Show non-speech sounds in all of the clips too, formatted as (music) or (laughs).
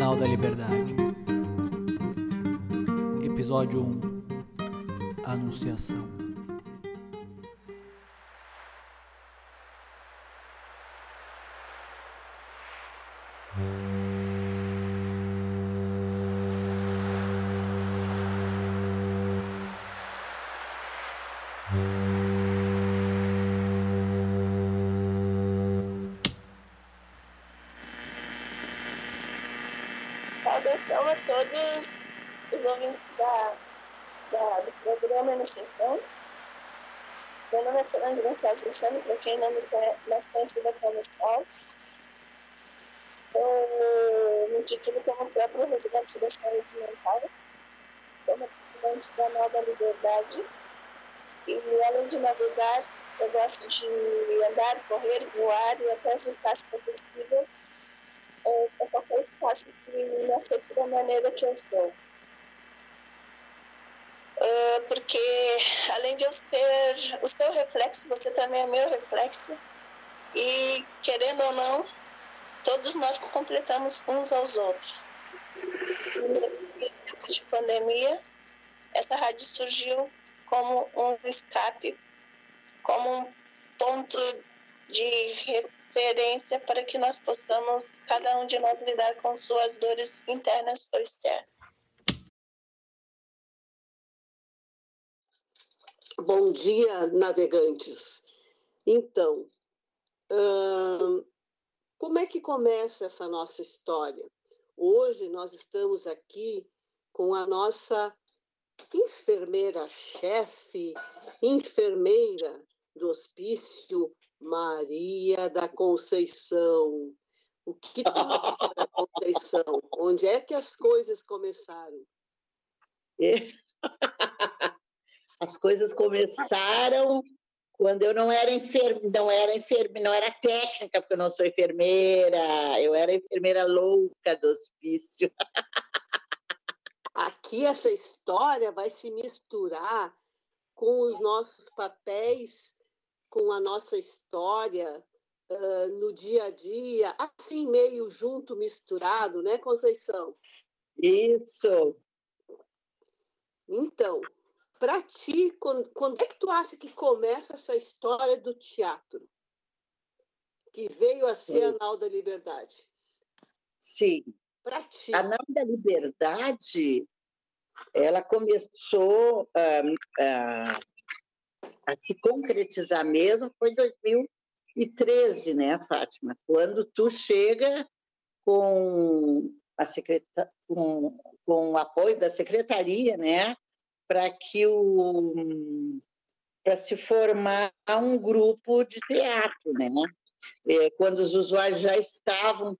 Anal da Liberdade. Episódio 1 Anunciação. Todos os ouvintes da, da, do programa Iniciação. Meu nome é Solange Gonçalves Luciano, para quem não me conhece, mais conhecida como Sol. Sou, me intitulo como próprio resgate da saúde mental. Sou uma estudante da Nova Liberdade. E, além de navegar, eu gosto de andar, correr, voar e até ajudar se for possível é, qualquer espaço que me aceite da maneira que eu sou. Uh, porque além de eu ser o seu reflexo, você também é meu reflexo. E querendo ou não, todos nós completamos uns aos outros. E no tempo de pandemia, essa rádio surgiu como um escape, como um ponto de referência para que nós possamos, cada um de nós, lidar com suas dores internas ou externas. Bom dia, navegantes. Então, hum, como é que começa essa nossa história? Hoje nós estamos aqui com a nossa enfermeira-chefe, enfermeira do hospício Maria da Conceição. O que tem Maria Conceição? Onde é que as coisas começaram? (laughs) As coisas começaram quando eu não era enfermeira, não era enfermeira, não era técnica, porque eu não sou enfermeira, eu era enfermeira louca do hospício. Aqui essa história vai se misturar com os nossos papéis com a nossa história uh, no dia a dia, assim meio junto, misturado, né, Conceição? Isso. Então, para ti, quando, quando é que tu acha que começa essa história do teatro? Que veio a ser a Nau da Liberdade. Sim. Para ti. A da Liberdade, ela começou uh, uh, a se concretizar mesmo foi 2013, né, Fátima? Quando tu chega com, a secreta, com, com o apoio da secretaria, né, para que o para se formar um grupo de teatro, né? É, quando os usuários já estavam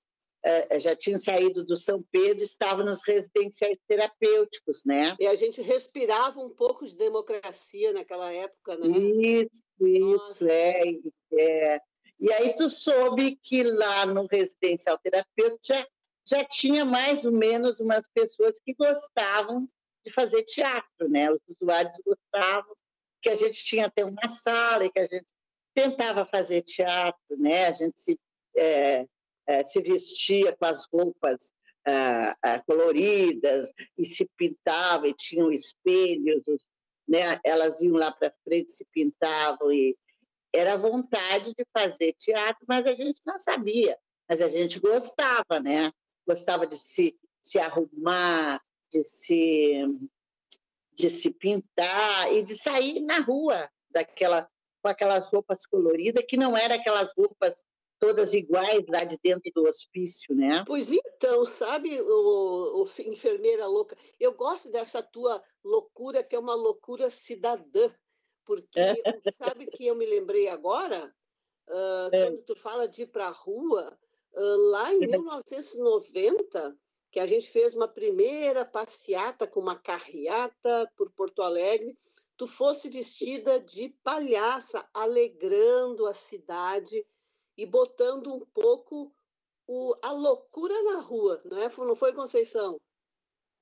já tinham saído do São Pedro, estavam nos residenciais terapêuticos, né? E a gente respirava um pouco de democracia naquela época, né? Isso, isso, é, é. E aí tu soube que lá no residencial terapêutico já, já tinha mais ou menos umas pessoas que gostavam de fazer teatro, né? Os usuários gostavam, que a gente tinha até uma sala e que a gente tentava fazer teatro, né? A gente se é, é, se vestia com as roupas ah, ah, coloridas e se pintava e tinham espelhos, né? Elas iam lá para frente, se pintavam e era vontade de fazer teatro, mas a gente não sabia, mas a gente gostava, né? Gostava de se, se arrumar, de se de se pintar e de sair na rua daquela com aquelas roupas coloridas que não eram aquelas roupas todas iguais lá de dentro do hospício, né? Pois então, sabe, o, o, enfermeira louca, eu gosto dessa tua loucura, que é uma loucura cidadã, porque é. sabe que eu me lembrei agora, uh, é. quando tu fala de ir para a rua, uh, lá em 1990, que a gente fez uma primeira passeata com uma carreata por Porto Alegre, tu fosse vestida de palhaça, alegrando a cidade, e botando um pouco o, a loucura na rua, não, é? não foi, Conceição?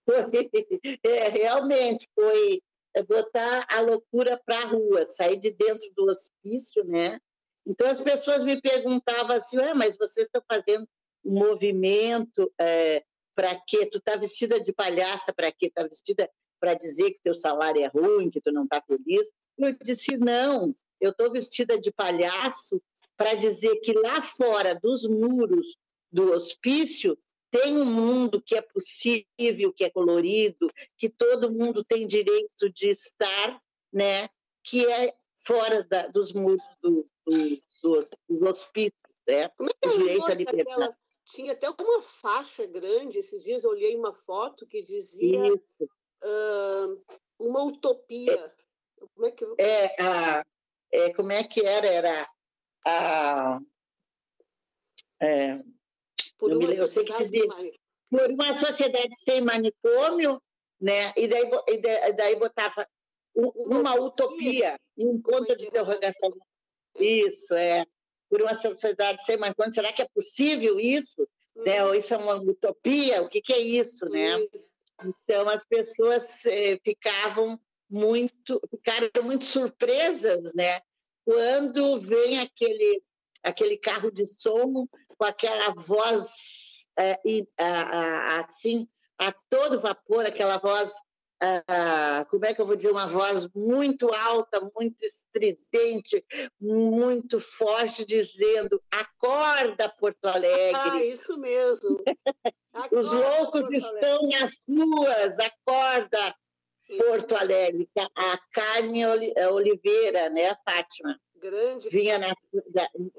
(laughs) É, realmente, foi botar a loucura para a rua, sair de dentro do hospício, né? Então as pessoas me perguntavam assim, mas vocês estão fazendo um movimento é, para quê? Tu tá vestida de palhaça para quê? Tá vestida para dizer que teu salário é ruim, que tu não tá feliz? Eu disse, não, eu estou vestida de palhaço para dizer que lá fora dos muros do hospício tem um mundo que é possível, que é colorido, que todo mundo tem direito de estar, né? Que é fora da, dos muros do, do, do, do hospício, né? Como é que o direito à liberdade. Aquela, tinha até uma faixa grande. Esses dias eu olhei uma foto que dizia uh, uma utopia. É, como é que é, a, é, como é que era? Era a é, por uma eu sei que dizia, por uma sociedade sem manicômio, né? E daí, e daí botava uma utopia e um ponto de interrogação. Isso, é. Por uma sociedade sem manicômio, será que é possível isso? Hum. Né? Ou isso é uma utopia? O que, que é isso, né? Então, as pessoas eh, ficavam muito, ficaram muito surpresas, né? Quando vem aquele, aquele carro de som com aquela voz é, assim, a todo vapor, aquela voz, ah, como é que eu vou dizer, uma voz muito alta, muito estridente, muito forte, dizendo: acorda, Porto Alegre. Ah, isso mesmo. (laughs) Acorda, Os loucos estão nas ruas, acorda, Porto Alegre. A Carne Oliveira, né, Fátima? Grande. Vinha na,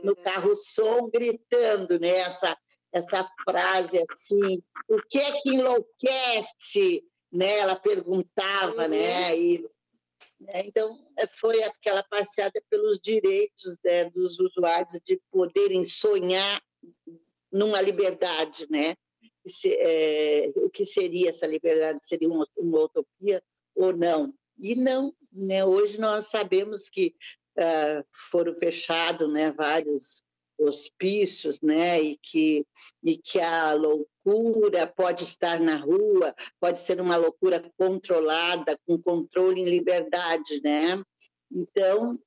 no é. carro som gritando né, essa, essa frase assim, o que é que enlouquece? Né? Ela perguntava, né? uhum. né? E, né? Então, é, foi aquela passeada pelos direitos né, dos usuários de poderem sonhar numa liberdade, né? É, o que seria essa liberdade? Seria uma, uma utopia ou não? E não, né? Hoje nós sabemos que uh, foram fechados né, vários hospícios, né, e que, e que a loucura pode estar na rua, pode ser uma loucura controlada, com controle em liberdade, né? Então,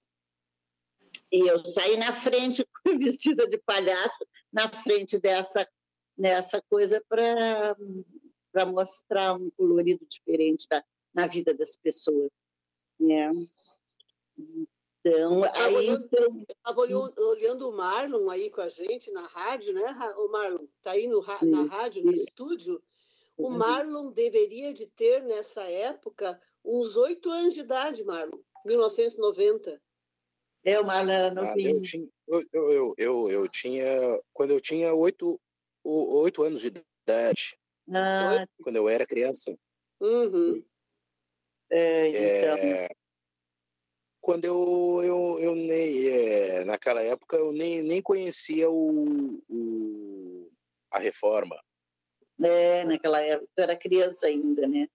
e eu saí na frente, (laughs) vestida de palhaço, na frente dessa, nessa coisa para mostrar um colorido diferente da, na vida das pessoas. Né? Então, aí. Olhando, então... Estava olhando o Marlon aí com a gente na rádio, né? O Marlon está aí no, na rádio, no estúdio. O uhum. Marlon deveria de ter, nessa época, uns oito anos de idade, Marlon, 1990. É, o Marlon era novinho. Ah, eu, eu, eu, eu, eu tinha. Quando eu tinha oito, oito anos de idade. Ah. Quando eu era criança. Uhum. É, então. É, quando eu, eu, eu nem, é, naquela época, eu nem, nem conhecia o, o, a reforma. É, naquela época eu era criança ainda, né?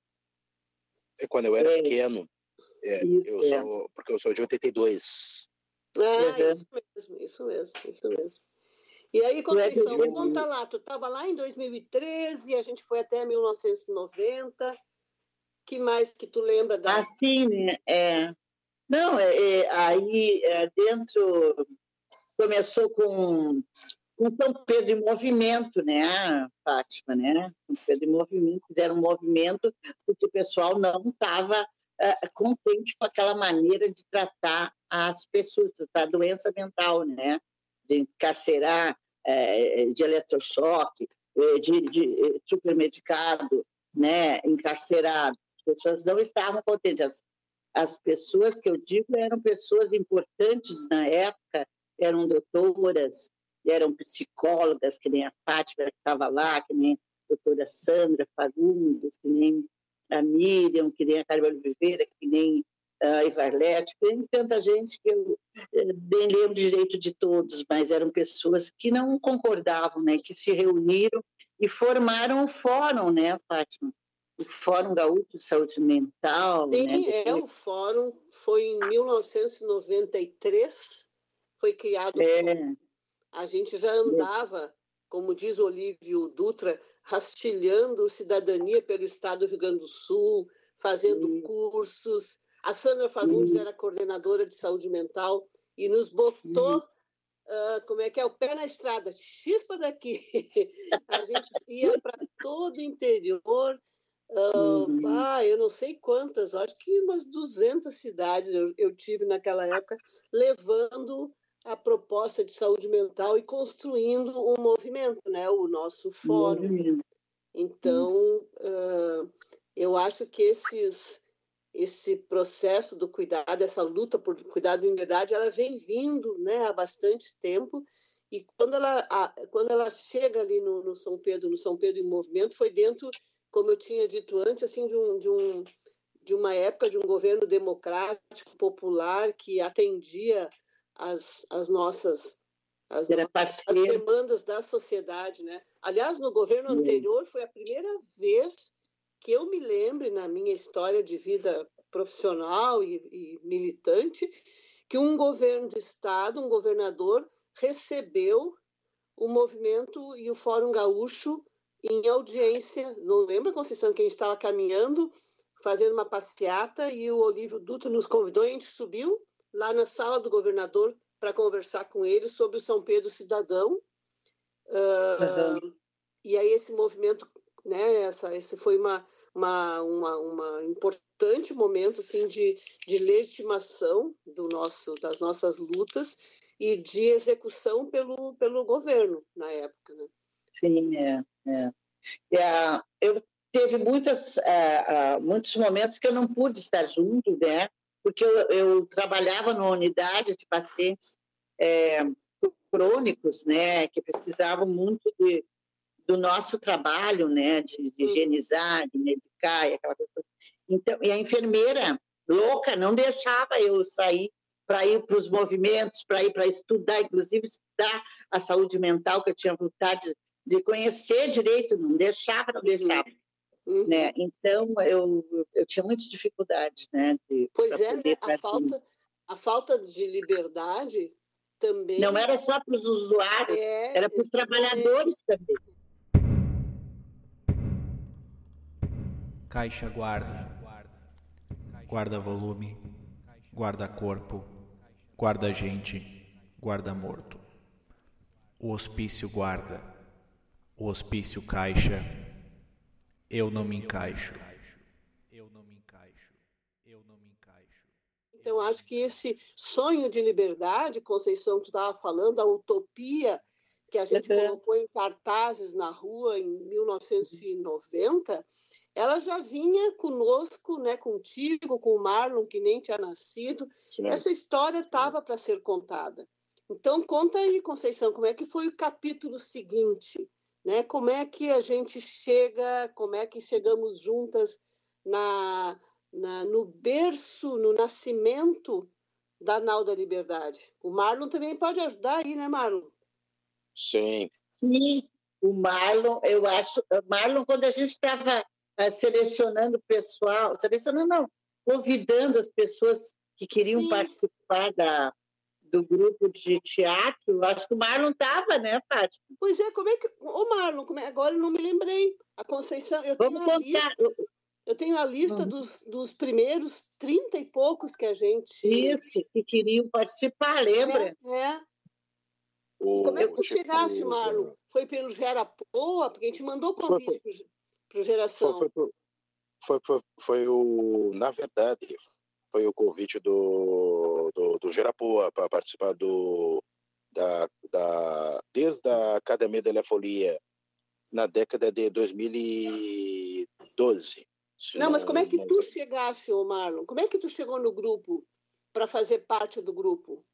É quando eu era é. pequeno. É, isso, eu é. sou, porque eu sou de 82. Ah, uhum. isso mesmo, isso mesmo, isso mesmo. E aí, Conceição, me conta lá, tu estava lá em 2013, a gente foi até 1990. Que mais que tu lembra da... Assim, né? É, não, é, é, aí é, dentro começou com, com São Pedro em movimento, né, Fátima, né? São Pedro em movimento, fizeram um movimento porque o pessoal não estava é, contente com aquela maneira de tratar as pessoas, tratar a doença mental, né? De encarcerar, é, de eletrochoque, de, de supermedicado, né? Encarcerado. As pessoas não estavam contentes as pessoas que eu digo eram pessoas importantes na época, eram doutoras, eram psicólogas, que nem a Fátima que estava lá, que nem a doutora Sandra Fagundes, que nem a Miriam, que nem a Carvalho Oliveira, que nem a Ivarlete, tem tanta gente que eu eh, nem lembro direito de todos, mas eram pessoas que não concordavam, né, que se reuniram e formaram um fórum, né, Fátima? O Fórum Gaúcho de Saúde Mental. Sim, né? é, o fórum foi em 1993, foi criado. É. A gente já andava, como diz Olívio Dutra, rastilhando cidadania pelo estado do Rio Grande do Sul, fazendo Sim. cursos. A Sandra Fagundes Sim. era coordenadora de saúde mental e nos botou Uh, como é que é? O pé na estrada, chispa daqui. (laughs) A gente ia para todo do interior, uh, ah, eu não sei quantas, acho que umas 200 cidades eu, eu tive naquela época, levando a proposta de saúde mental e construindo um movimento, né? o nosso fórum. Então, uh, eu acho que esses, esse processo do cuidado, essa luta por cuidado de liberdade, ela vem vindo né, há bastante tempo. E quando ela, a, quando ela chega ali no, no, São Pedro, no São Pedro em Movimento, foi dentro, como eu tinha dito antes, assim, de, um, de, um, de uma época de um governo democrático, popular, que atendia as, as nossas as, as, demandas da sociedade, né? Aliás, no governo anterior foi a primeira vez que eu me lembre na minha história de vida profissional e, e militante que um governo de estado, um governador recebeu o movimento e o Fórum Gaúcho em audiência. Não lembra, Conceição, que a gente estava caminhando, fazendo uma passeata e o Olívio Dutra nos convidou e a gente subiu lá na sala do governador para conversar com ele sobre o São Pedro Cidadão. Uh, uhum. E aí esse movimento, né, essa, esse foi uma, uma, uma, uma importante momento assim de, de legitimação do nosso, das nossas lutas e de execução pelo, pelo governo na época. Né? Sim, é. É. é eu teve muitas, é, é, muitos momentos que eu não pude estar junto, né? porque eu, eu trabalhava numa unidade de pacientes é, crônicos, né, que precisavam muito de, do nosso trabalho, né, de, de higienizar, de medicar e aquela coisa. Então, e a enfermeira louca não deixava eu sair para ir para os movimentos, para ir para estudar, inclusive estudar a saúde mental que eu tinha vontade de conhecer direito, não deixava, não deixava. Uhum. Né? Então, eu, eu tinha muitas dificuldades. Né, de, pois é, né? a, falta, a falta de liberdade também. Não era só para os usuários, é, era para os trabalhadores também. Caixa guarda, guarda volume, guarda corpo, guarda gente, guarda morto. O hospício guarda, o hospício caixa eu não me encaixo. Eu não me encaixo. Eu não me encaixo. Então, acho que esse sonho de liberdade, Conceição, tu estava falando, a utopia que a gente uhum. colocou em cartazes na rua em 1990, ela já vinha conosco, né, contigo, com o Marlon, que nem tinha nascido. Sim. Essa história estava para ser contada. Então, conta aí, Conceição, como é que foi o capítulo seguinte? Né? Como é que a gente chega, como é que chegamos juntas na, na no berço, no nascimento da Nau da Liberdade? O Marlon também pode ajudar aí, né, Marlon? Sim. Sim, o Marlon, eu acho, Marlon, quando a gente estava uh, selecionando o pessoal, selecionando não, convidando as pessoas que queriam Sim. participar da, do grupo de teatro, acho que o Marlon estava, né, Fátima? Pois é, como é que. Ô, Marlon, como é... agora eu não me lembrei. A Conceição. Eu Vamos tenho contar. Lista, eu tenho a lista dos, dos primeiros trinta e poucos que a gente. Isso, que queriam participar, lembra? É. é. O, como é que tu chegasse, Marlon? Foi pelo Gerapoa? Porque a gente mandou convite para o Geração. Foi, foi, foi, foi, foi o. Na verdade, foi o convite do, do, do Gerapoa para participar do, da, da, desde a Academia da Folia na década de 2012. Não, mas como é que tu chegaste, Marlon? Como é que tu chegou no grupo para fazer parte do grupo?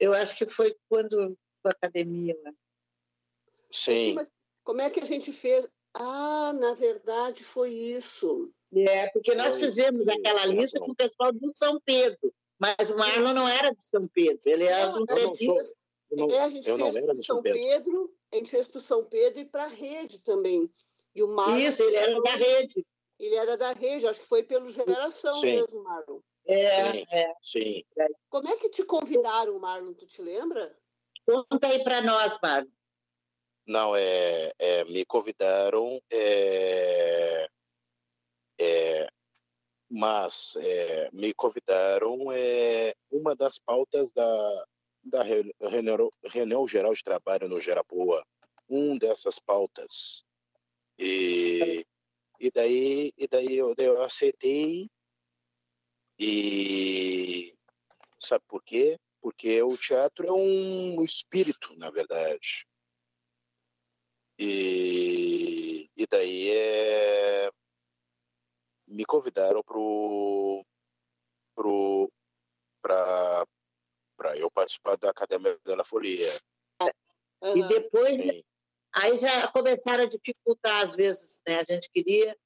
Eu acho que foi quando a academia. Né? Sim. Como é que a gente fez? Ah, na verdade foi isso. É, porque nós fizemos aquela lista com o pessoal do São Pedro, mas o Marlon não era de São Pedro, ele era um serviço. É, a gente fez para São Pedro. Pedro, a gente fez para o São Pedro e para a rede também. E o Marlon, Isso, ele era da rede. Ele era da rede, acho que foi pelo Geração sim. mesmo, Marlon. É, sim, é. sim. Como é que te convidaram, Marlon? Tu te lembra? Conta aí para nós, Marlon. Não, é, é me convidaram, é, é, mas é, me convidaram é, uma das pautas da, da reunião, geral de trabalho no Gerapoa, um dessas pautas. E daí, e daí eu, eu aceitei e sabe por quê? Porque o teatro é um espírito, na verdade. E, e daí é, me convidaram pro, pro, para eu participar da Academia da Folia. Uhum. E depois, Sim. aí já começaram a dificultar às vezes, né? A gente queria,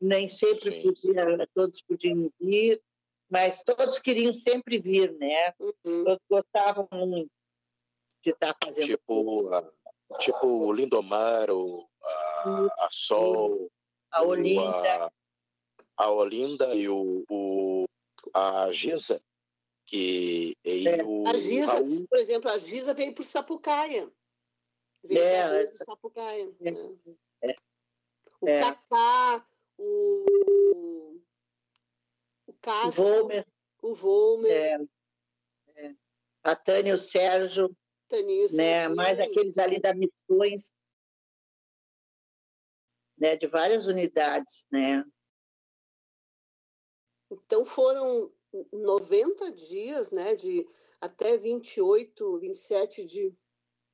nem sempre Sim. podia, todos podiam vir, mas todos queriam sempre vir, né? Uhum. Todos gostavam muito de estar fazendo. Tipo, a, tipo o Lindomar, o, a, a Sol, a Olinda. A, a Olinda e o, o a Giza que é, o, a Giza, Raul... por exemplo, a Giza veio por Sapucaia. Veio é, por Sapucaia. É, né? é, o é. Cacá, o, o Cássio, o Volmer. O Volmer. É, é. A Tânia, o Sérgio. Tânia, o né? Mais aqueles ali da Missões. Né, de várias unidades, né? Então foram 90 dias, né, de até 28, 27 de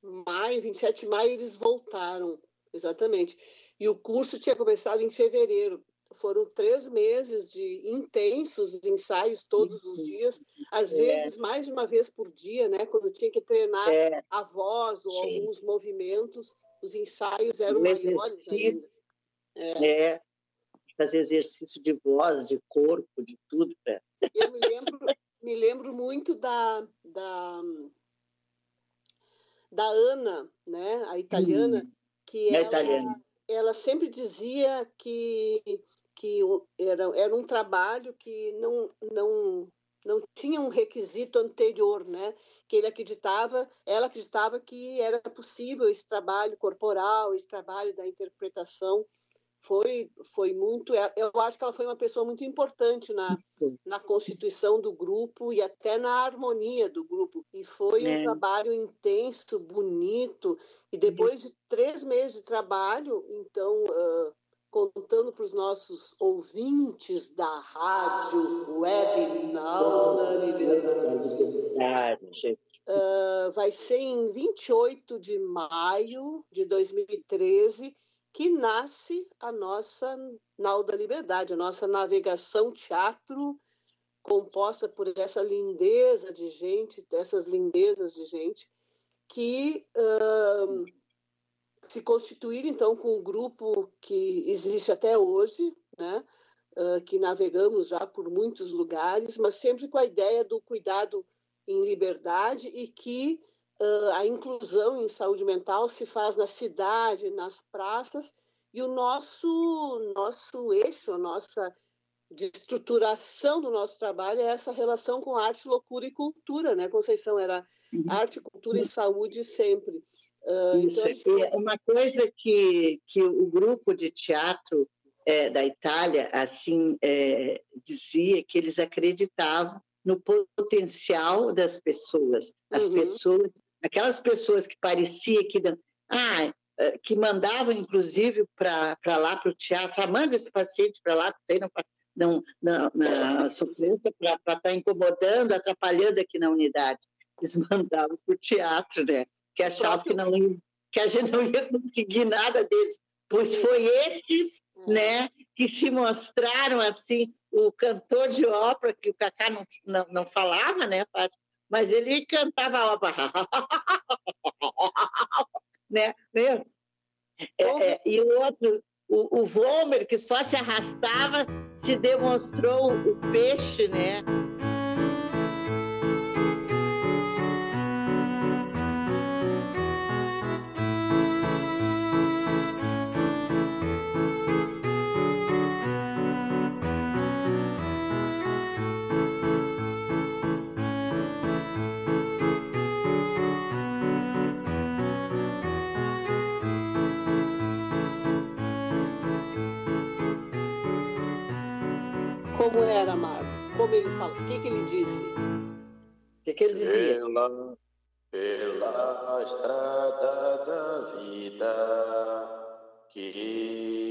maio, 27 de maio eles voltaram, exatamente. E o curso tinha começado em fevereiro. Foram três meses de intensos ensaios todos os dias, às é. vezes mais de uma vez por dia, né? Quando tinha que treinar é. a voz ou Sim. alguns movimentos, os ensaios eram maiores ainda. É. é fazer exercício de voz, de corpo, de tudo. Pra... Eu me lembro, me lembro muito da, da, da Ana, né, a italiana, hum, que ela, italiana. ela sempre dizia que, que era, era um trabalho que não, não, não tinha um requisito anterior, né? Que ele acreditava, ela acreditava que era possível esse trabalho corporal, esse trabalho da interpretação foi, foi muito. É, eu acho que ela foi uma pessoa muito importante na, na constituição do grupo e até na harmonia do grupo. E foi é. um trabalho intenso, bonito. E depois de três meses de trabalho, então, uh, contando para os nossos ouvintes da rádio web na Liberdade. Uh, vai ser em 28 de maio de 2013 que nasce a nossa Nau da Liberdade, a nossa navegação teatro, composta por essa lindeza de gente, dessas lindezas de gente, que se constituíram então com um grupo que existe até hoje, né? Uh, que navegamos já por muitos lugares, mas sempre com a ideia do cuidado em liberdade e que uh, a inclusão em saúde mental se faz na cidade, nas praças, e o nosso, nosso eixo, a nossa de estruturação do nosso trabalho é essa relação com arte, loucura e cultura, né, Conceição? Era uhum. arte, cultura e saúde sempre. Uh, Isso. Então, é uma coisa que, que o grupo de teatro é, da Itália assim é, dizia que eles acreditavam no potencial das pessoas. As uhum. pessoas aquelas pessoas que parecia que ah, eh, que mandavam inclusive para lá para o teatro, ah, manda esse paciente para lá, porque não não, não, na sofrência para estar tá incomodando, atrapalhando aqui na unidade. Eles (laughs) mandavam para o teatro, né? Que achavam que, não que a gente não ia conseguir nada deles. Pois foi esses né, que se mostraram assim, o cantor de ópera, que o Cacá não, não, não falava, né, mas ele cantava a ópera. (laughs) né? É, é, e o outro, o, o Vomer, que só se arrastava, se demonstrou o peixe, né? Como era, Marco? Como ele fala? O que, que ele disse? O que, que ele dizia? Pela, pela estrada da vida que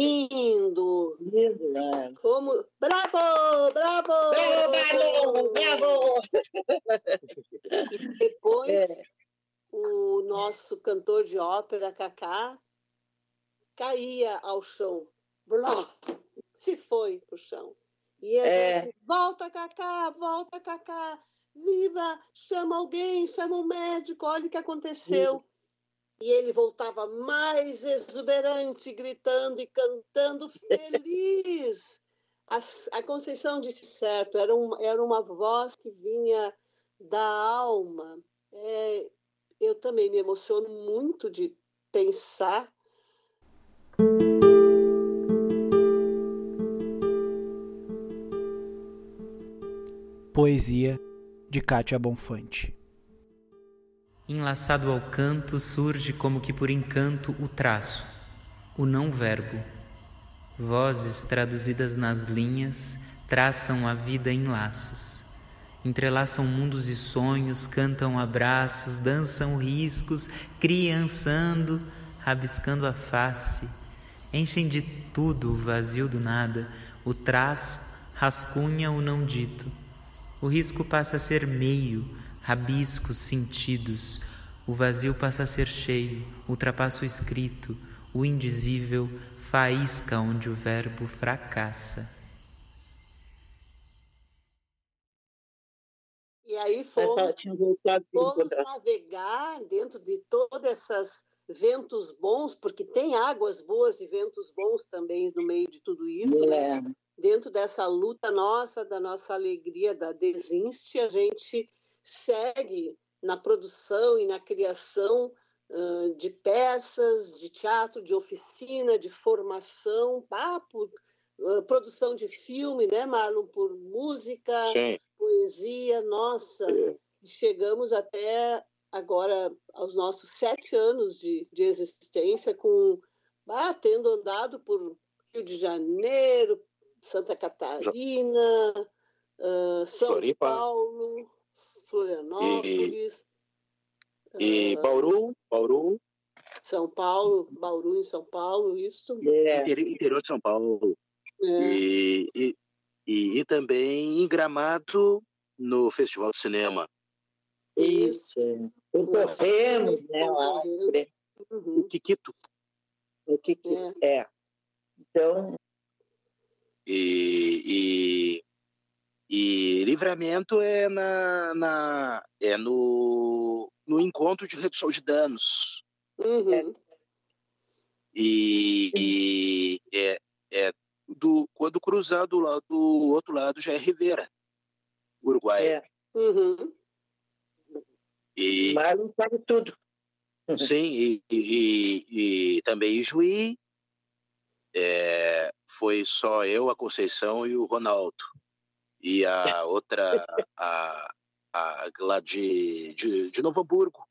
Lindo! Lindo? Como. Bravo! Bravo! Bravo, bravo, bravo! E depois É. o nosso cantor de ópera, Cacá, caía ao chão. Blá! Se foi pro chão. E ele É. disse, volta, Cacá, volta, Cacá, viva, chama alguém, chama um médico, olha o que aconteceu. E ele voltava mais exuberante, gritando e cantando feliz. A, a Conceição disse certo, era, um, era uma voz que vinha da alma. É, eu também me emociono muito de pensar. Poesia de Kátia Bonfante. Enlaçado ao canto surge como que por encanto o traço, o não verbo. Vozes traduzidas nas linhas traçam a vida em laços. Entrelaçam mundos e sonhos, cantam abraços, dançam riscos, criançando, rabiscando a face. Enchem de tudo o vazio do nada, o traço rascunha o não dito. O risco passa a ser meio, rabiscos, sentidos. O vazio passa a ser cheio, ultrapassa o escrito, o indizível faísca onde o verbo fracassa. E aí fomos encontrar. navegar dentro de todas essas ventos bons, porque tem águas boas e ventos bons também no meio de tudo isso, né? É. Dentro dessa luta nossa, da nossa alegria, da Desinste, a gente segue na produção e na criação ãh, de peças, de teatro, de oficina, de formação, ah, por, ãh, produção de filme, né, Marlon? Por música, Sim. poesia, nossa, chegamos até agora aos nossos sete anos de, de existência, com ah, tendo andado por Rio de Janeiro, Santa Catarina, ah, São Floripa. Paulo, Florianópolis, E ah, Bauru, Bauru, São Paulo, Bauru em São Paulo, isso. É. interi- interior de São Paulo. É. E, e, e, e também em Gramado, no Festival de Cinema. Isso. é. Concorremos, né? Uhum. O Kikito. O que que é? Então, E, e, e livramento é, na, na, é no, no encontro de redução de danos. Uhum. E, e é, é do, quando cruzar do, lado, do outro lado já é Rivera, Uruguai. é, Uhum. E, Marlon sabe tudo. sim, e, e, e também Ijuí. É, foi só eu, a Conceição e o Ronaldo. E a outra, a, a, lá de, de, de Novo Hamburgo.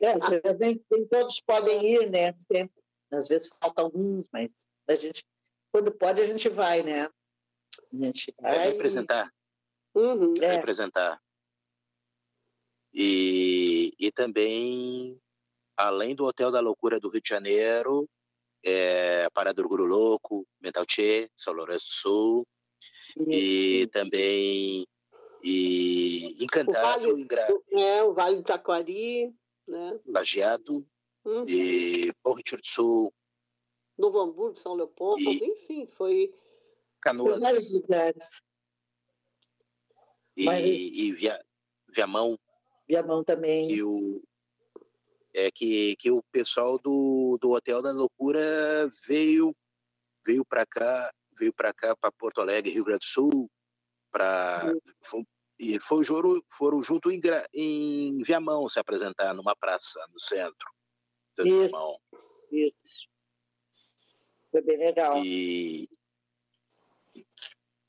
É, às vezes nem, nem todos podem ir, né? Sempre. Às vezes falta alguns, mas a gente, quando pode, a gente vai, né? A gente Vai vai. representar. Uhum. É. representar. E, e também, além do Hotel da Loucura do Rio de Janeiro, é, Parada do Guru Louco, Mental Che, São Lourenço do Sul, e também e O Encantado, Vale, Engra, é, o Vale do Taquari, né? Lajeado Uhum. e Bom Retiro do Sul, Novo Hamburgo, São Leopoldo, E- enfim, foi. Canoas vários lugares. e, Mas- e Via, Viamão, Viamão também. que o é que, que o pessoal do, do Hotel da Loucura veio veio para cá veio para cá para Porto Alegre Rio Grande do Sul para e foi juro foram junto em, em Viamão se apresentar numa praça no centro Isso. Viamão. Isso. Foi bem legal. e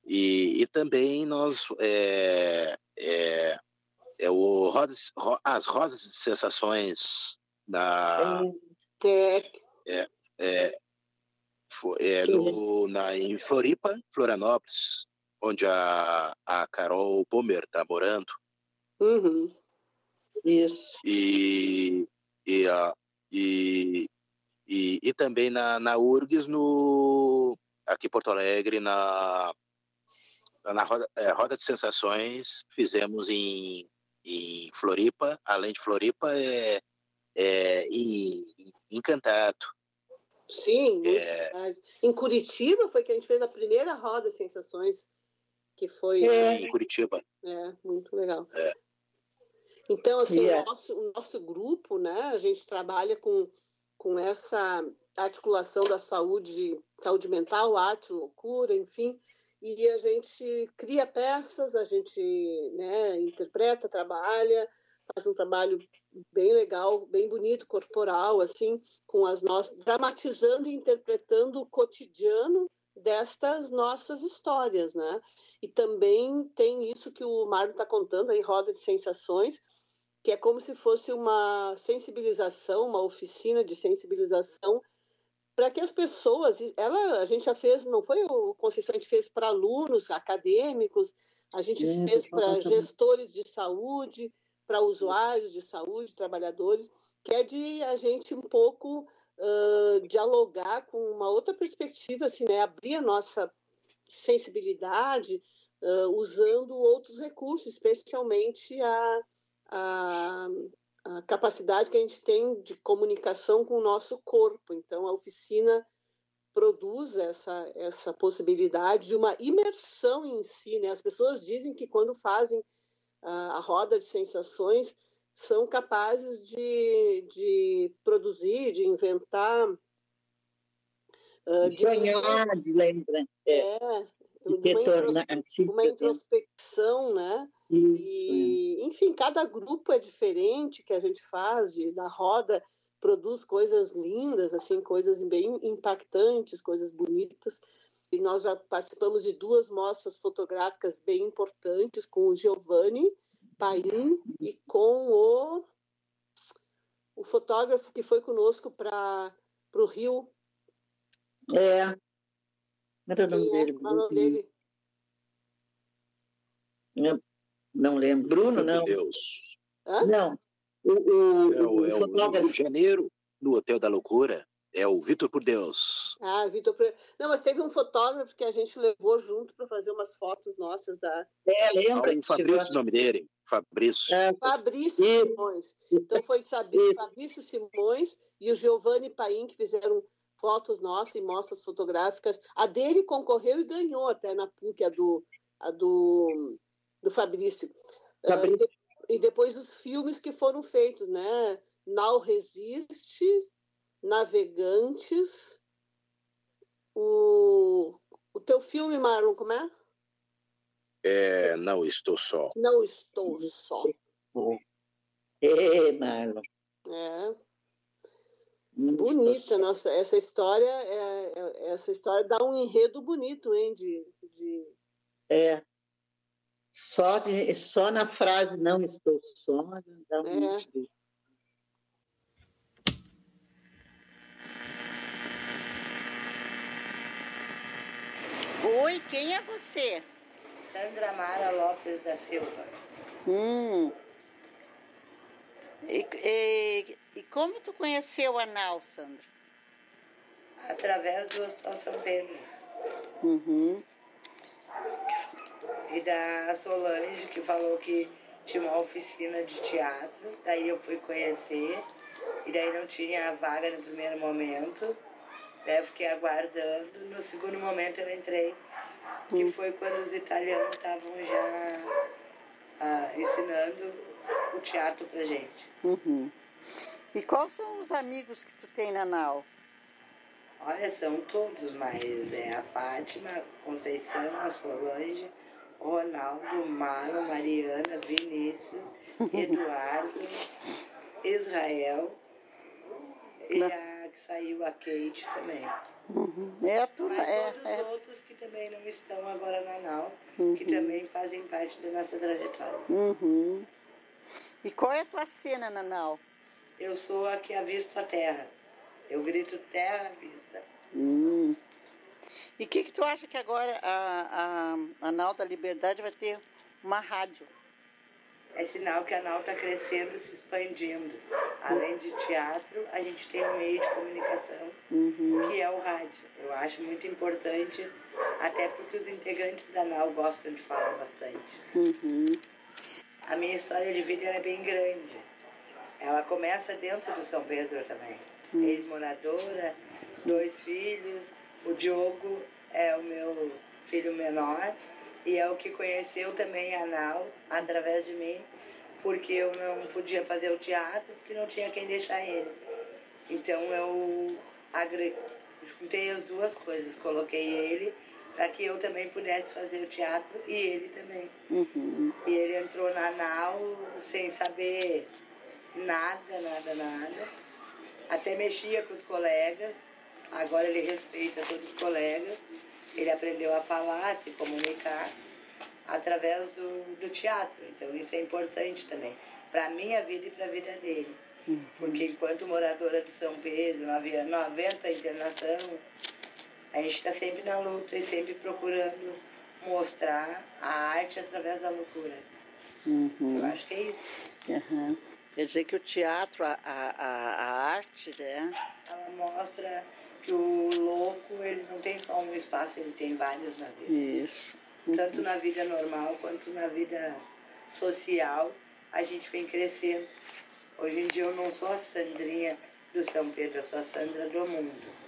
e, e também nós é, é, é o rodas, ro- as rosas de sensações da É, É, é, foi, é no, na, em Floripa, Florianópolis, onde a, a Carol Bomer está morando. Uhum. Isso. E, e, a, e, e, e, também na, na URGS, no, aqui em Porto Alegre, na, na roda, é, roda de Sensações, fizemos em, em Floripa, além de Floripa, é, é em, Encantado. Sim, é... em Curitiba foi que a gente fez a primeira roda de sensações, que foi é. em Curitiba. É, muito legal. É. Então, assim, yeah. o, nosso, o nosso grupo, né, a gente trabalha com, com essa articulação da saúde, saúde mental, arte, loucura, enfim, e a gente cria peças, a gente né, interpreta, trabalha, faz um trabalho bem legal, bem bonito, corporal, assim, com as nossas, dramatizando e interpretando o cotidiano destas nossas histórias, né? E também tem isso que o Mário está contando aí, roda de sensações, que é como se fosse uma sensibilização, uma oficina de sensibilização para que as pessoas, ela, a gente já fez, não foi o Conceição, a gente fez para alunos acadêmicos, a gente é, fez para gestores de saúde, para usuários de saúde, trabalhadores, que é de a gente um pouco uh, dialogar com uma outra perspectiva, assim, né? abrir a nossa sensibilidade uh, usando outros recursos, especialmente a, a, a capacidade que a gente tem de comunicação com o nosso corpo. Então, a oficina produz essa, essa possibilidade de uma imersão em si. Né? As pessoas dizem que quando fazem a, roda de sensações, são capazes de, de produzir, de inventar. Uh, de sonhar, de lembrar. É, é de uma, tornar, uma introspecção, né? Isso. E, enfim, cada grupo é diferente que a gente faz de, da roda produz coisas lindas, assim, coisas bem impactantes, coisas bonitas. E nós já participamos de duas mostras fotográficas bem importantes com o Giovanni Paim e com o, o fotógrafo que foi conosco para o Rio. É. Era o nome é? dele. O nome dele? Não, não lembro. Bruno, não. Deus. Hã? Não. O, o, é o, o, é fotógrafo. O Rio de Janeiro, no Hotel da Loucura. É o Vitor por Deus. Ah, Vitor por Não, mas teve um fotógrafo que a gente levou junto para fazer umas fotos nossas da. É, lembra? Ah, o Fabrício, o nome dele. Fabrício. É, Fabrício e... Simões. Então foi Fabrício, Fabrício Simões e o Giovanni Paim que fizeram fotos nossas e mostras fotográficas. A dele concorreu e ganhou até na PUC, a do, a do, do Fabrício. Fabrício. Uh, e, e depois os filmes que foram feitos, né? Now Resiste, Navegantes. O, o teu filme, Marlon, como é? É, não estou só. Não estou só. É, Marlon. É. Bonita, nossa, essa história, é, é, essa história dá um enredo bonito, hein, de, de... É, só, de, só na frase não estou só, dá um é. Oi, quem é você? Sandra Mara Lopes da Silva. Hum. E, e, e como tu conheceu a Nau, Sandra? Através do Hospital São Pedro. Uhum. E da Solange, que falou que tinha uma oficina de teatro. Daí eu fui conhecer. E daí não tinha a vaga no primeiro momento. Daí eu fiquei aguardando. No segundo momento eu entrei. Que hum. foi quando os italianos estavam já ah, ensinando o teatro pra gente. Uhum. E quais são os amigos que tu tem na Nau? Olha, são todos, mas é a Fátima, Conceição, a Solange, Ronaldo, Maro, Mariana, Vinícius, (laughs) Eduardo, Israel e a saiu, a Kate também. Uhum. É a turma, Mas é, todos é. os outros que também não estão agora na NAU, uhum. que também fazem parte da nossa trajetória. Uhum. E qual é a tua cena, Nanau? Eu sou a que avisto a terra. Eu grito terra à vista. Hum. E o que, que tu acha que agora a, a, a Nau da Liberdade vai ter uma rádio? É sinal que a Nau está crescendo e se expandindo. Além de teatro, a gente tem um meio de comunicação, Uhum. que é o rádio. Eu acho muito importante, até porque os integrantes da Nau gostam de falar bastante. Uhum. A minha história de vida é bem grande. Ela começa dentro do São Pedro também. Ex-moradora, dois filhos. O Diogo é o meu filho menor e é o que conheceu também a Nau através de mim, porque eu não podia fazer o teatro porque não tinha quem deixar ele. Então eu agre... juntei as duas coisas, coloquei ele para que eu também pudesse fazer o teatro e ele também. Uhum. E ele entrou na nau sem saber nada, nada, nada. Até mexia com os colegas. Agora ele respeita todos os colegas. Ele aprendeu a falar, a se comunicar através do, do teatro. Então isso é importante também. Para a minha vida e para a vida dele. Porque enquanto moradora de São Pedro, não havia 90 internação, a gente está sempre na luta e sempre procurando mostrar a arte através da loucura. Uhum. Eu acho que é isso. Uhum. Quer dizer que o teatro, a, a, a, a arte, né? Ela mostra que o louco ele não tem só um espaço, ele tem vários na vida. Isso. Tanto na vida normal quanto na vida social, a gente vem crescendo. Hoje em dia eu não sou a Sandrinha do São Pedro, eu sou a Sandra do mundo.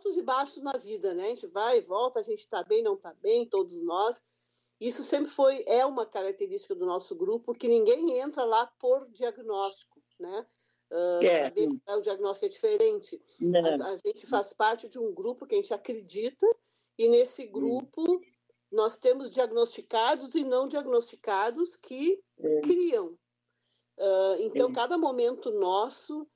altos e baixos na vida, né? A gente vai e volta, a gente está bem, não está bem, todos nós. Isso sempre foi, é uma característica do nosso grupo, que ninguém entra lá por diagnóstico, né? Uh, É. saber que o diagnóstico é diferente. Não. A, a gente faz parte de um grupo que a gente acredita, e nesse grupo nós temos diagnosticados e não diagnosticados que É. criam. Ah, então, É. cada momento nosso,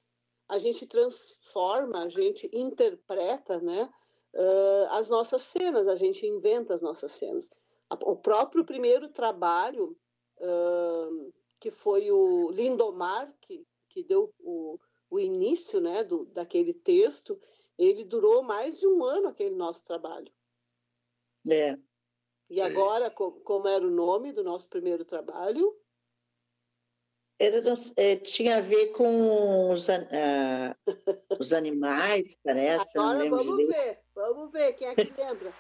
a gente transforma, a gente interpreta né, ah, as nossas cenas, a gente inventa as nossas cenas. O próprio primeiro trabalho, que foi o Lindomar, que, deu o, o início né, do, daquele texto, ele durou mais de um ano, aquele nosso trabalho. É. E agora, co- como era o nome do nosso primeiro trabalho? Era é, tinha a ver com os, ah, (laughs) os animais, parece. Agora vamos direito. ver, vamos ver quem é que lembra.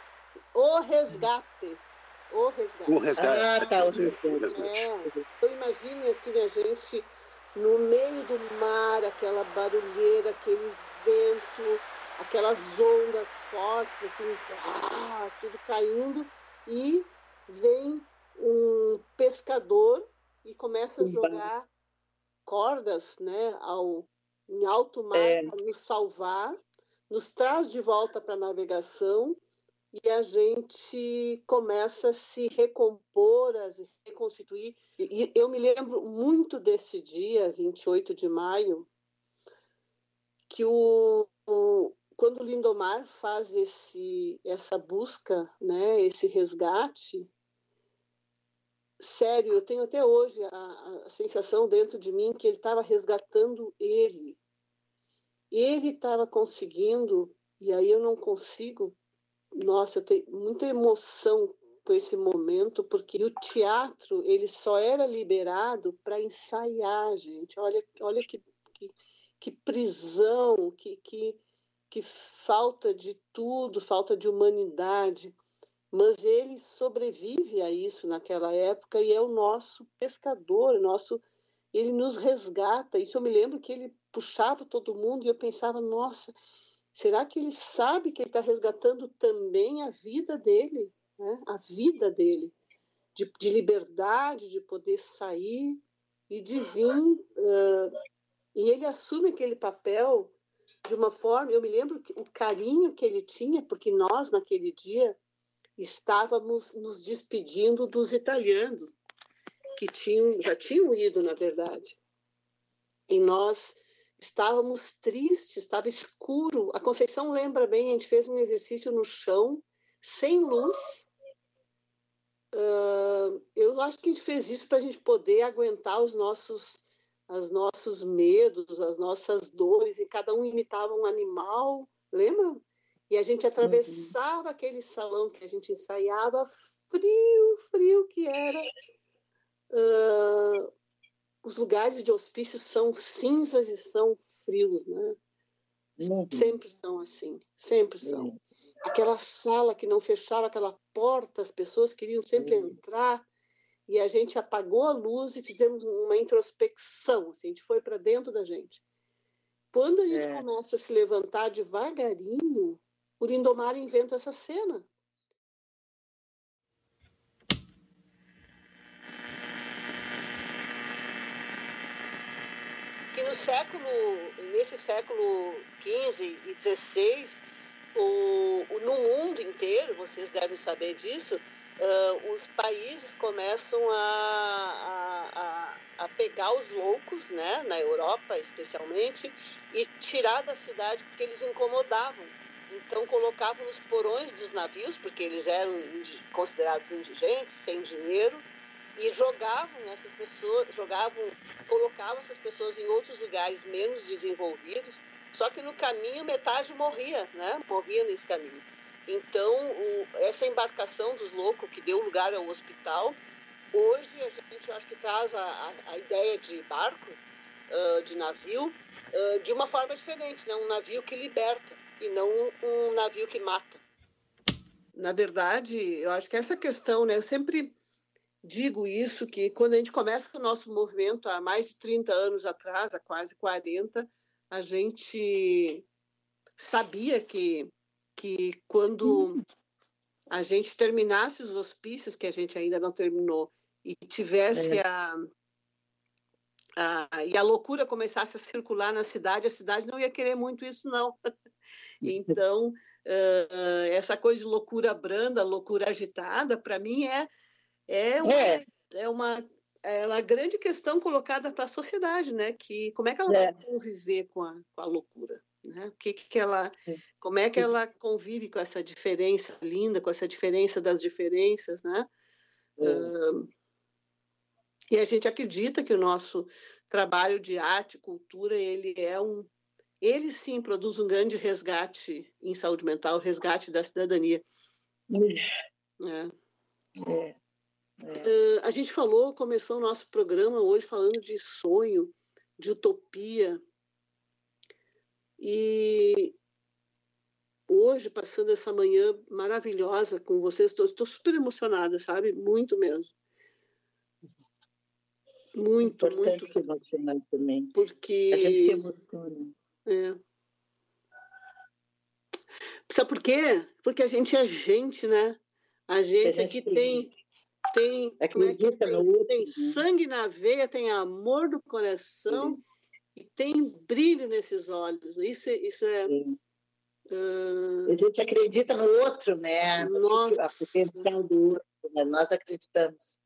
O Resgate. O Resgate. O resgate. Ah, tá, o o resgate. É, então imagine assim, a gente no meio do mar, aquela barulheira, aquele vento, aquelas ondas fortes, assim, ah, tudo caindo, e vem um pescador e começa a jogar cordas né, ao, em alto mar É. para nos salvar, nos traz de volta para a navegação e a gente começa a se recompor, a se reconstituir. E eu me lembro muito desse dia, 28 de maio, que o, o- quando o Lindomar faz esse, essa busca, né, esse resgate, sério, eu tenho até hoje a, a sensação dentro de mim que ele estava resgatando ele. Ele estava conseguindo, e aí eu não consigo nossa, eu tenho muita emoção com esse momento, porque o teatro ele só era liberado para ensaiar, gente. Olha, olha que, que, que prisão, que, que, que falta de tudo, falta de humanidade. Mas ele sobrevive a isso naquela época e é o nosso pescador, nosso, ele nos resgata. Isso eu me lembro que ele puxava todo mundo e eu pensava, nossa, Será que ele sabe que ele está resgatando também a vida dele, né? a vida dele, de, de, liberdade, de poder sair e de vir. Uh, e ele assume aquele papel de uma forma. Eu me lembro que, o carinho que ele tinha, porque nós, naquele dia, estávamos nos despedindo dos italianos, que tinham, já tinham ido, na verdade. E nós estávamos tristes, estava escuro. A Conceição lembra bem, a gente fez um exercício no chão, sem luz, uh, eu acho que a gente fez isso para a gente poder aguentar os nossos, os nossos medos, as nossas dores, e cada um imitava um animal, lembram? E a gente atravessava uhum. aquele salão que a gente ensaiava, frio, frio que era. Uh, os lugares de hospício são cinzas e são frios, né? Uhum. Sempre são assim, sempre são. Uhum. Aquela sala que não fechava aquela porta, as pessoas queriam sempre uhum. entrar e a gente apagou a luz e fizemos uma introspecção, assim, a gente foi para dentro da gente. Quando a gente é. começa a se levantar devagarinho, o Lindomar inventa essa cena. No século, nesse século XV e XVI, o, o, no mundo inteiro, vocês devem saber disso, uh, os países começam a, a, a, pegar os loucos, né, na Europa especialmente, e tirar da cidade porque eles incomodavam. Então colocavam nos porões dos navios, porque eles eram considerados indigentes, sem dinheiro, e jogavam essas pessoas, jogavam, colocavam essas pessoas em outros lugares menos desenvolvidos, só que no caminho metade morria, né? Morria nesse caminho. Então, o, essa embarcação dos loucos que deu lugar ao hospital, hoje a gente acho que traz a, a, ideia de barco, uh, de navio, uh, de uma forma diferente, né? Um navio que liberta e não um navio que mata. Na verdade, eu acho que essa questão, né, eu sempre digo isso, que quando a gente começa o nosso movimento há mais de 30 anos atrás, há quase 40, a gente sabia que, que quando a gente terminasse os hospícios, que a gente ainda não terminou, e tivesse é. a, a, e a loucura começasse a circular na cidade, a cidade não ia querer muito isso, não. (laughs) então, uh, essa coisa de loucura branda, loucura agitada, para mim é, é, uma, é. é uma, é uma grande questão colocada para a sociedade, né? Que como é que ela é. vai conviver com a, com a loucura? Né? O que, que ela, como é que ela convive com essa diferença linda, com essa diferença das diferenças, né? Uh, e a gente acredita que o nosso trabalho de arte, cultura, ele é um, ele sim produz um grande resgate em saúde mental, resgate da cidadania. É. É. É. Uh, a gente falou, começou o nosso programa hoje falando de sonho, de utopia. E hoje, passando essa manhã maravilhosa com vocês, estou super emocionada, sabe? Muito mesmo. Muito, Importante muito. emocionar também. Porque... A gente se emociona. É. Sabe por quê? Porque a gente é gente, né? A gente, a gente aqui tem, tem, acredita é no outro, tem né? sangue na veia, tem amor no coração Sim. e tem brilho nesses olhos. Isso, isso é. Uh... A gente acredita no outro, né? Nossa. A potencial do outro, né? Nós acreditamos.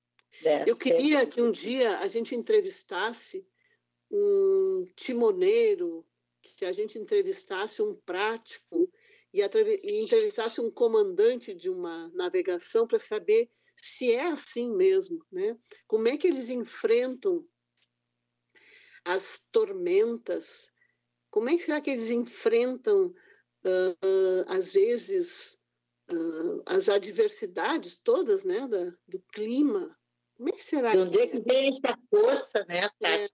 É, Eu queria que um dia a gente entrevistasse um timoneiro, que a gente entrevistasse um prático e, e entrevistasse um comandante de uma navegação para saber se é assim mesmo, né? Como é que eles enfrentam as tormentas? Como é que será que eles enfrentam, uh, às vezes, uh, as adversidades todas, né, da, do clima, como é que será? De onde é que vem essa força, né, Tati? É.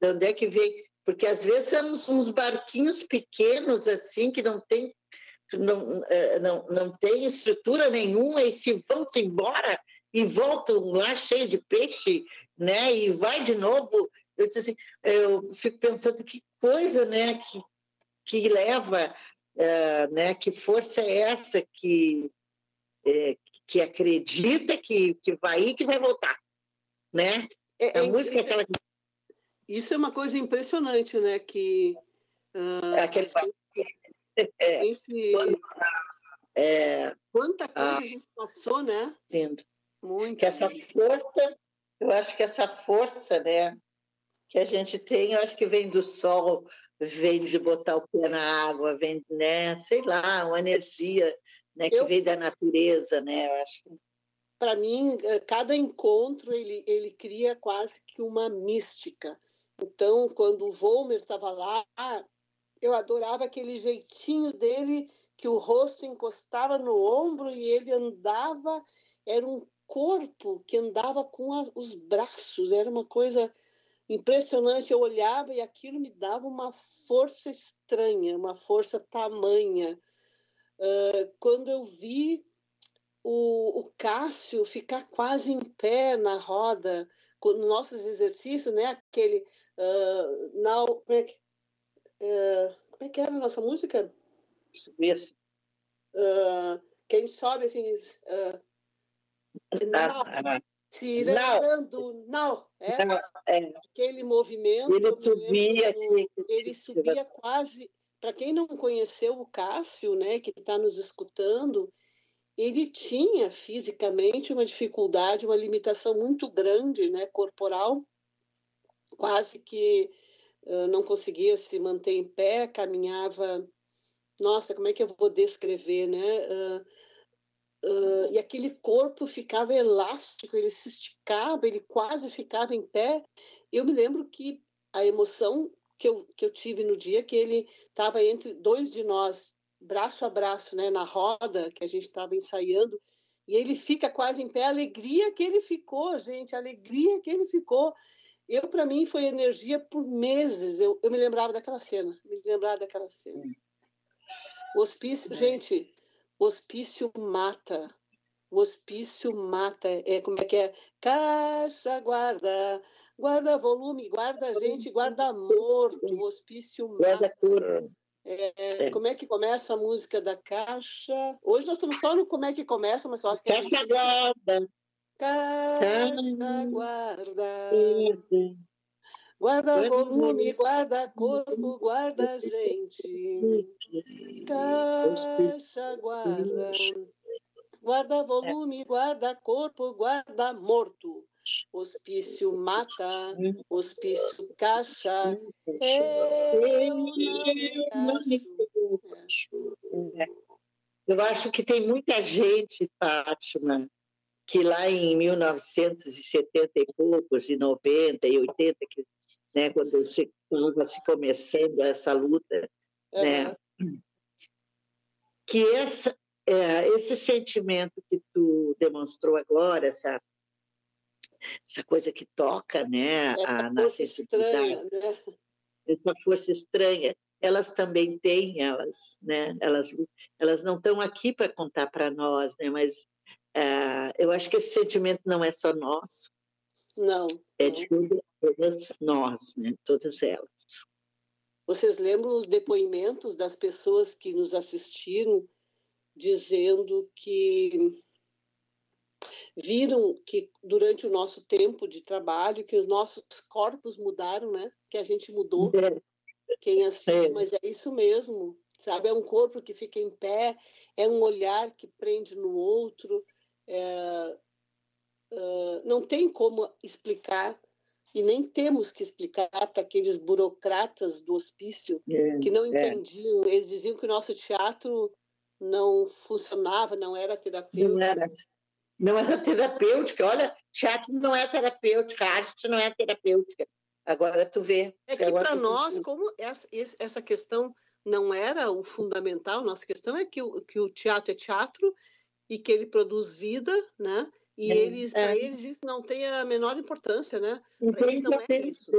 De onde é que vem? Porque às vezes são uns barquinhos pequenos, assim, que não tem, não, é, não, não tem estrutura nenhuma e se vão embora e voltam lá cheio de peixe, né? E vai de novo. Eu disse assim, eu fico pensando que coisa, né? Que, que leva, uh, né? Que força é essa que é, que acredita que, que vai ir que vai voltar, né? É, a é, música é aquela que... Isso é uma coisa impressionante, né? Que uh, é aquele... é, enfim, é, quanta coisa ah, a gente passou, né? Lindo. Muito. Que essa força, eu acho que essa força, né? Que a gente tem, eu acho que vem do sol, vem de botar o pé na água, vem, né? Sei lá, uma energia né, que eu... veio da natureza, né? Eu acho que para mim, eh, cada encontro ele, ele cria quase que uma mística. Então, quando o Volmer estava lá, eu adorava aquele jeitinho dele, que o rosto encostava no ombro e ele andava, era um corpo que andava com a, os braços, era uma coisa impressionante. Eu olhava e aquilo me dava uma força estranha, uma força tamanha. Uh, quando eu vi o, o, Cássio ficar quase em pé na roda, nos nossos exercícios, né? Aquele. Uh, now, é que, uh, como é que era a nossa música? Mesmo. Uh, quem sobe assim. Uh, now, tirando, não, é, não, é. aquele movimento. Ele subia, ele subia quase. Para quem não conheceu o Cássio, né, que está nos escutando, ele tinha fisicamente uma dificuldade, uma limitação muito grande, né, corporal, quase que não conseguia se manter em pé, caminhava. Nossa, como é que eu vou descrever, né? Uh, e aquele corpo ficava elástico, ele se esticava, ele quase ficava em pé. Eu me lembro que a emoção que eu, que eu tive no dia que ele estava entre dois de nós, braço a braço, né, na roda que a gente estava ensaiando, e ele fica quase em pé, a alegria que ele ficou, gente, a alegria que ele ficou. Eu, para mim, foi energia por meses. Eu, eu me lembrava daquela cena, me lembrava daquela cena. O hospício, gente, o hospício mata. O hospício mata. É como é que é? Caixa, guarda, guarda volume, guarda gente, guarda morto. O hospício mata. É, é, como é que começa a música da Caixa? Hoje nós estamos só no como é que começa, mas acho que é Caixa guarda. Caixa guarda. Guarda volume, guarda corpo, guarda gente. Caixa guarda. Guarda volume, guarda corpo, guarda morto. Hospício mata, hospício caixa. É Eu acho que tem muita gente, Fátima, que lá em 1970 e poucos, e 90 e 80, que, né, quando estava se começando essa luta, uhum. né, que essa, é, esse sentimento que tu demonstrou agora, essa essa coisa que toca, né, a, na sensibilidade, né? essa força estranha, elas também têm, elas, né, elas, elas não estão aqui para contar para nós, né, mas uh, eu acho que esse sentimento não é só nosso, não, é de todas nós, né, todas elas. Vocês lembram os depoimentos das pessoas que nos assistiram dizendo que viram que durante o nosso tempo de trabalho que os nossos corpos mudaram, né? Que a gente mudou. É. Quem assiste, é. mas é isso mesmo, sabe? É um corpo que fica em pé, é um olhar que prende no outro. É, uh, não tem como explicar e nem temos que explicar para aqueles burocratas do hospício é, que não é. entendiam. Eles diziam que o nosso teatro não funcionava, não era terapêutico. Não era não era terapêutica. Olha, teatro não é terapêutica, arte não é terapêutica. Agora tu vê. É que para nós, como essa, essa questão não era o fundamental, nossa questão é que o, que o teatro é teatro e que ele produz vida, né? E é, eles, é. para eles isso não tem a menor importância, né? Para eles não é isso.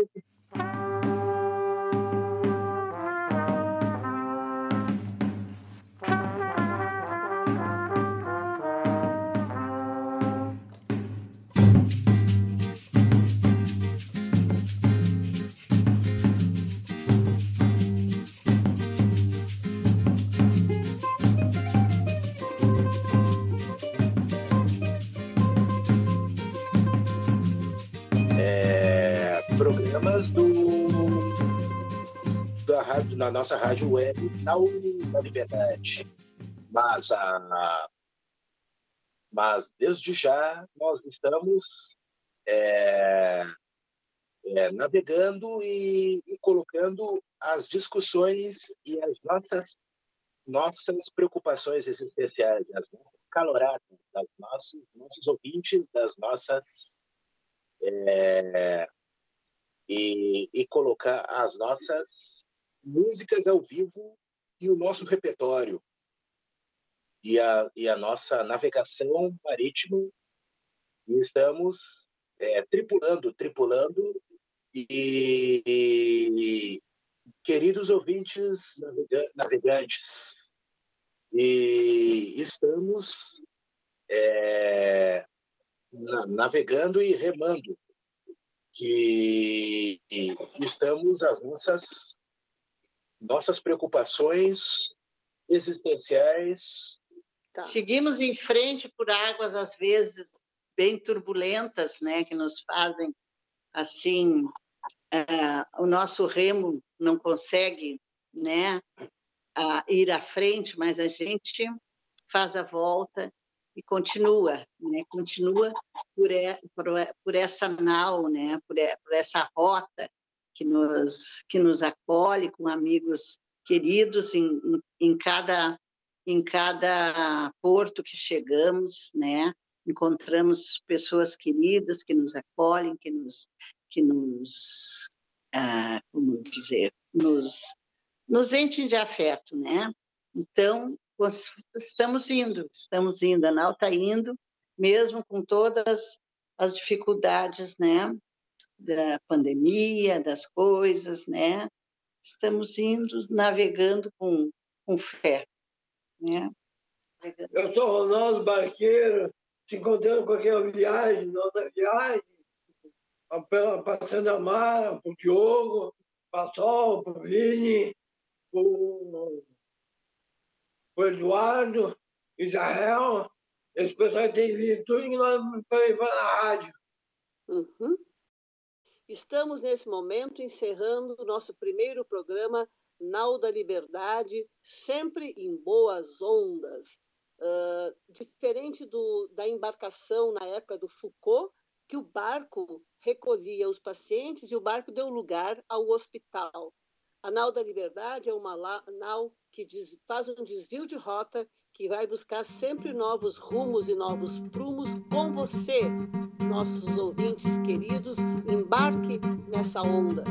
Na nossa rádio web na Liberdade. Mas, a, mas desde já nós estamos é, é, navegando e, e, colocando as discussões e as nossas nossas preocupações existenciais, as nossas caloradas, aos nossos, nossos ouvintes, das nossas. É, e, e colocar as nossas músicas ao vivo e o nosso repertório. E a, e a nossa navegação marítima. E estamos é, tripulando, tripulando. E, e, queridos ouvintes navegantes, e estamos é, navegando e remando, que estamos as nossas nossas preocupações existenciais. Tá. Seguimos em frente por águas às vezes bem turbulentas, né, que nos fazem assim uh, o nosso remo não consegue, né, uh, ir à frente, mas a gente faz a volta e continua, né, continua por, por, por essa nau, né, por, por essa rota que nos que nos acolhe com amigos queridos em, em, cada em cada porto que chegamos, né? Encontramos pessoas queridas que nos acolhem, que nos que nos ah, como dizer, nos nos enchem de afeto, né? Então estamos indo, estamos indo, a Nau está indo, mesmo com todas as dificuldades, né? Da pandemia, das coisas, né? Estamos indo navegando com, com fé, né? Eu sou Ronaldo Barqueiro, se encontrando com qualquer viagem, nossa viagem, passando a Mara, o Diogo, para o Sol, para o Vini, o Eduardo, Israel, esse pessoal tem vindo tudo que nós para na rádio. Uhum. Estamos, nesse momento, encerrando o nosso primeiro programa Nau da Liberdade, sempre em boas ondas. Uh, diferente do, da embarcação na época do Foucault, que o barco recolhia os pacientes e o barco deu lugar ao hospital. A Nau da Liberdade é uma nau que diz, faz um desvio de rota, que vai buscar sempre novos rumos e novos prumos com você, nossos ouvintes queridos, embarque nessa onda.